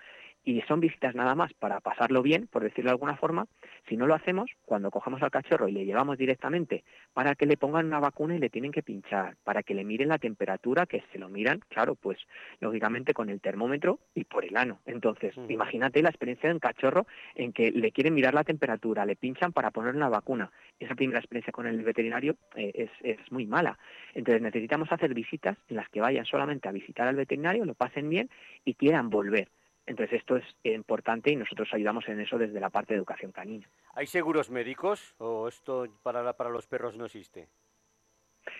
y son visitas nada más para pasarlo bien, por decirlo de alguna forma, si no lo hacemos, cuando cogemos al cachorro y le llevamos directamente para que le pongan una vacuna y le tienen que pinchar, para que le miren la temperatura, que se lo miran, claro, pues lógicamente con el termómetro y por el ano. Entonces, imagínate la experiencia de un cachorro en que le quieren mirar la temperatura, le pinchan para poner una vacuna. Esa primera experiencia con el veterinario eh, es, es muy mala. Entonces necesitamos hacer visitas en las que vayan solamente a visitar al veterinario, lo pasen bien y quieran volver entonces esto es importante y nosotros ayudamos en eso desde la parte de educación canina. ¿Hay seguros médicos o esto para, para los perros no existe?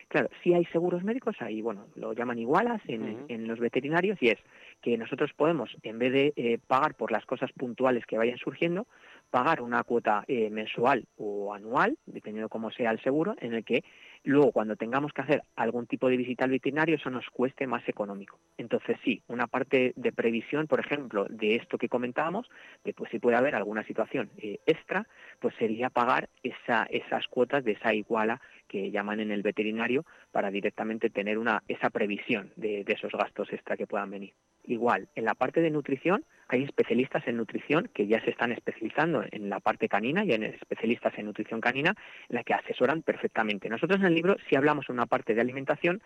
Claro, sí hay seguros médicos, ahí, bueno, lo llaman igualas en, en, los veterinarios y es que nosotros podemos, en vez de eh, pagar por las cosas puntuales que vayan surgiendo, pagar una cuota eh, mensual o anual, dependiendo cómo sea el seguro, en el que luego cuando tengamos que hacer algún tipo de visita al veterinario eso nos cueste más económico. Entonces sí, una parte de previsión, por ejemplo, de esto que comentábamos, de pues si puede haber alguna situación eh, extra, pues sería pagar esa, esas cuotas de esa iguala que llaman en el veterinario para directamente tener una, esa previsión de esos gastos extra que puedan venir. Igual, en la parte de nutrición hay especialistas en nutrición que ya se están especializando en la parte canina y en especialistas en nutrición canina en la que asesoran perfectamente. Nosotros en el libro sí hablamos una parte de alimentación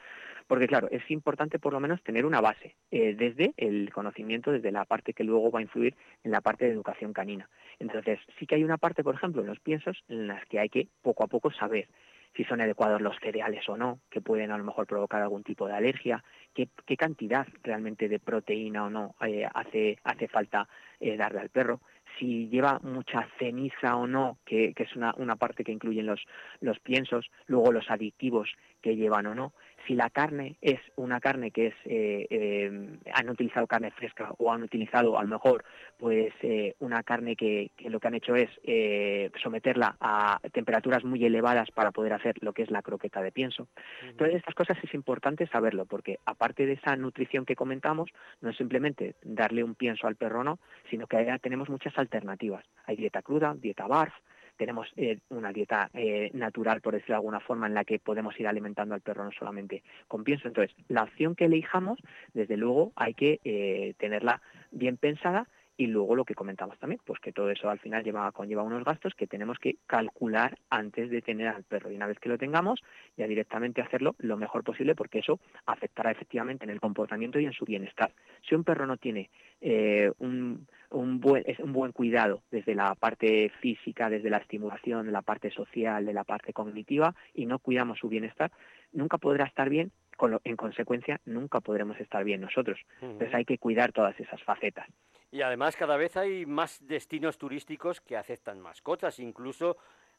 porque claro, es importante por lo menos tener una base eh, desde el conocimiento, desde la parte que luego va a influir en la parte de educación canina. Entonces, sí que hay una parte, por ejemplo, en los piensos en las que hay que poco a poco saber si son adecuados los cereales o no, que pueden a lo mejor provocar algún tipo de alergia, qué, cantidad realmente de proteína o no eh, hace, hace falta eh, darle al perro, si lleva mucha ceniza o no, que, que es una, una, parte que incluyen los, los piensos, luego los aditivos que llevan o no, si la carne es una carne que es eh, eh, han utilizado carne fresca o han utilizado a lo mejor pues eh, una carne que, lo que han hecho es someterla a temperaturas muy elevadas para poder hacer lo que es la croqueta de pienso. Entonces estas cosas es importante saberlo porque aparte de esa nutrición que comentamos no es simplemente darle un pienso al perro no, sino que tenemos muchas alternativas. Hay dieta cruda, dieta barf, tenemos eh, una dieta eh, natural, por decirlo de alguna forma, en la que podemos ir alimentando al perro no solamente con pienso. Entonces, la opción que elijamos, desde luego, hay que eh, tenerla bien pensada y luego lo que comentamos también, pues que todo eso al final lleva, conlleva unos gastos que tenemos que calcular antes de tener al perro. Y una vez que lo tengamos, ya directamente hacerlo lo mejor posible porque eso afectará efectivamente en el comportamiento y en su bienestar. Si un perro no tiene un, un buen, un buen cuidado desde la parte física, desde la estimulación, de la parte social, de la parte cognitiva y no cuidamos su bienestar, nunca podrá estar bien, en consecuencia nunca podremos estar bien nosotros. Entonces hay que cuidar todas esas facetas. Y además cada vez hay más destinos turísticos que aceptan mascotas, incluso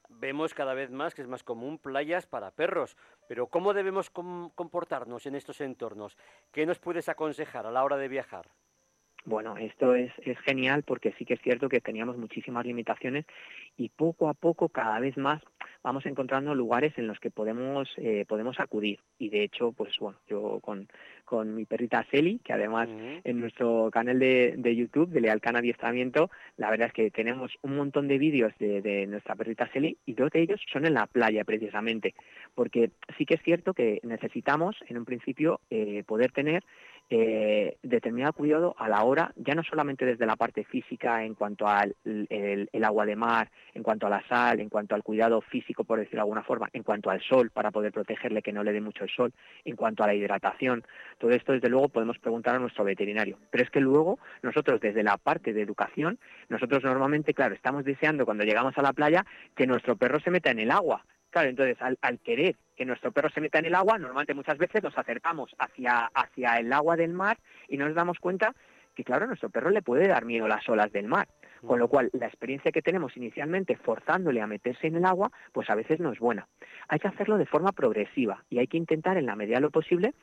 vemos cada vez más que es más común playas para perros. Pero ¿cómo debemos comportarnos en estos entornos? ¿Qué nos puedes aconsejar a la hora de viajar? Bueno, esto es, es genial porque sí que es cierto que teníamos muchísimas limitaciones y poco a poco, cada vez más, vamos encontrando lugares en los que podemos, eh, podemos acudir. Y de hecho, pues bueno, yo con, con mi perrita Seli, que además en nuestro canal de, de YouTube de Lealcan Adiestramiento, la verdad es que tenemos un montón de vídeos de, de nuestra perrita Seli y dos de ellos son en la playa precisamente, porque sí que es cierto que necesitamos en un principio eh, poder tener eh, determinado cuidado a la hora, ya no solamente desde la parte física en cuanto al el, agua de mar, en cuanto a la sal, en cuanto al cuidado físico, por decirlo de alguna forma, en cuanto al sol, para poder protegerle que no le dé mucho el sol, en cuanto a la hidratación. Todo esto, desde luego, podemos preguntar a nuestro veterinario. Pero es que luego, nosotros, desde la parte de educación, nosotros normalmente, claro, estamos deseando cuando llegamos a la playa que nuestro perro se meta en el agua Claro, entonces al, querer que nuestro perro se meta en el agua, normalmente muchas veces nos acercamos hacia, hacia el agua del mar y nos damos cuenta que, claro, a nuestro perro le puede dar miedo las olas del mar. Con lo cual, la experiencia que tenemos inicialmente forzándole a meterse en el agua, pues a veces no es buena. Hay que hacerlo de forma progresiva y hay que intentar, en la medida de lo posible,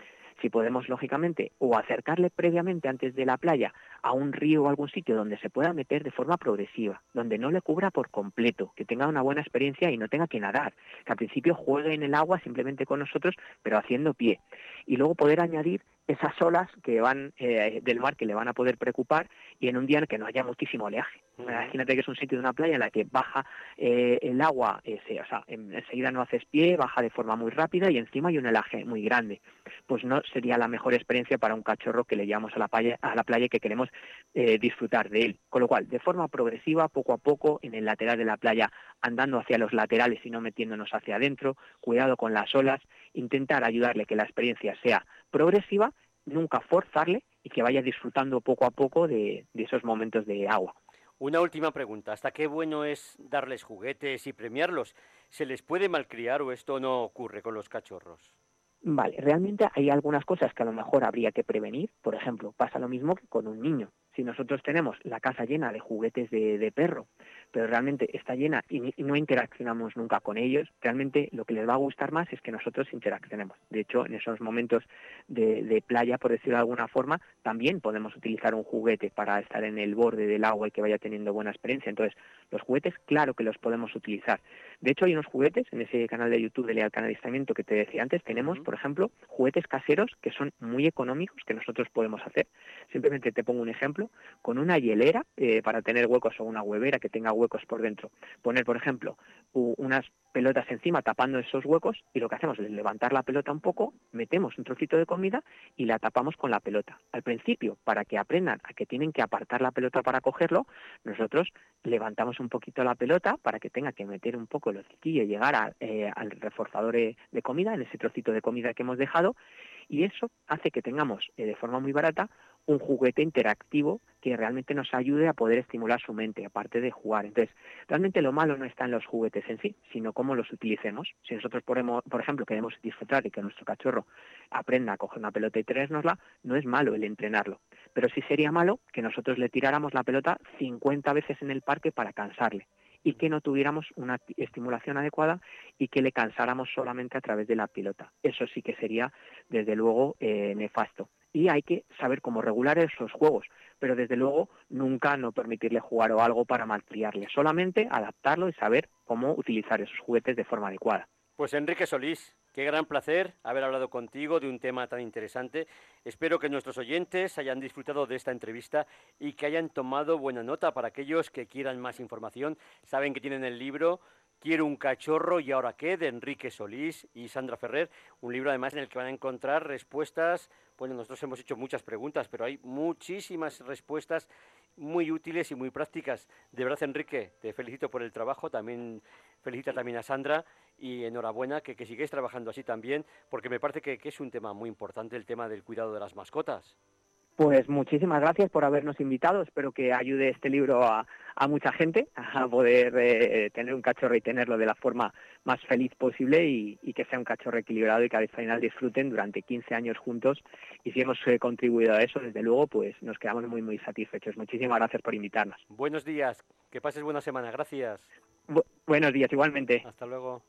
si podemos, lógicamente, o acercarle previamente antes de la playa a un río o algún sitio donde se pueda meter de forma progresiva, donde no le cubra por completo, que tenga una buena experiencia y no tenga que nadar, que al principio juegue en el agua simplemente con nosotros, pero haciendo pie. Y luego poder añadir esas olas que van eh, del mar que le van a poder preocupar y en un día en que no haya muchísimo oleaje. Imagínate que es un sitio de una playa en la que baja eh, el agua, eh, o sea, enseguida no haces pie, baja de forma muy rápida y encima hay un oleaje muy grande. Pues no sería la mejor experiencia para un cachorro que le llevamos a la playa, a la playa y que queremos disfrutar de él. Con lo cual, de forma progresiva, poco a poco, en el lateral de la playa, andando hacia los laterales y no metiéndonos hacia adentro, cuidado con las olas, intentar ayudarle que la experiencia sea progresiva, nunca forzarle y que vaya disfrutando poco a poco de, esos momentos de agua. Una última pregunta. ¿Hasta qué bueno es darles juguetes y premiarlos? ¿Se les puede malcriar o esto no ocurre con los cachorros? Vale, realmente hay algunas cosas que a lo mejor habría que prevenir. Por ejemplo, pasa lo mismo que con un niño. Si nosotros tenemos la casa llena de juguetes de perro pero realmente está llena y, no interaccionamos nunca con ellos, realmente lo que les va a gustar más es que nosotros interaccionemos. De hecho, en esos momentos de, playa, por decirlo de alguna forma, también podemos utilizar un juguete para estar en el borde del agua y que vaya teniendo buena experiencia. Entonces, los juguetes, claro que los podemos utilizar. De hecho, hay unos juguetes en ese canal de YouTube de Leal Canalizamiento que te decía antes, tenemos, por ejemplo, juguetes caseros que son muy económicos que nosotros podemos hacer. Simplemente te pongo un ejemplo, con una hielera eh, para tener huecos o una huevera que tenga huecos por dentro. Poner, por ejemplo, unas pelotas encima tapando esos huecos y lo que hacemos es levantar la pelota un poco, metemos un trocito de comida y la tapamos con la pelota. Al principio, para que aprendan a que tienen que apartar la pelota para cogerlo, nosotros levantamos un poquito la pelota para que tenga que meter un poco el hociquillo y llegar eh, al reforzador de comida, en ese trocito de comida que hemos dejado, y eso hace que tengamos eh, de forma muy barata un juguete interactivo que realmente nos ayude a poder estimular su mente, aparte de jugar. Entonces, realmente lo malo no está en los juguetes en sí, sino cómo los utilicemos. Si nosotros, por, ejemplo, queremos disfrutar y que nuestro cachorro aprenda a coger una pelota y traérnosla, no es malo el entrenarlo. Pero sí sería malo que nosotros le tiráramos la pelota 50 veces en el parque para cansarle y que no tuviéramos una estimulación adecuada y que le cansáramos solamente a través de la pelota. Eso sí que sería, desde luego, eh, nefasto y hay que saber cómo regular esos juegos, pero desde luego nunca no permitirle jugar o algo para malcriarle, solamente adaptarlo y saber cómo utilizar esos juguetes de forma adecuada. Pues Enrique Solís, qué gran placer haber hablado contigo de un tema tan interesante. Espero que nuestros oyentes hayan disfrutado de esta entrevista y que hayan tomado buena nota para aquellos que quieran más información. Saben que tienen el libro Quiero un cachorro y ahora qué, de Enrique Solís y Sandra Ferrer, un libro además en el que van a encontrar respuestas, bueno, nosotros hemos hecho muchas preguntas, pero hay muchísimas respuestas muy útiles y muy prácticas. De verdad, Enrique, te felicito por el trabajo, también felicita también a Sandra y enhorabuena que, que sigáis trabajando así también, porque me parece que es un tema muy importante el tema del cuidado de las mascotas. Pues muchísimas gracias por habernos invitado. Espero que ayude este libro a, mucha gente a poder eh, tener un cachorro y tenerlo de la forma más feliz posible y, que sea un cachorro equilibrado y que al final disfruten durante 15 años juntos. Y si hemos eh, contribuido a eso, desde luego, pues nos quedamos muy, muy satisfechos. Muchísimas gracias por invitarnos. Buenos días. Que pases buena semana. Gracias. buenos días, igualmente. Hasta luego.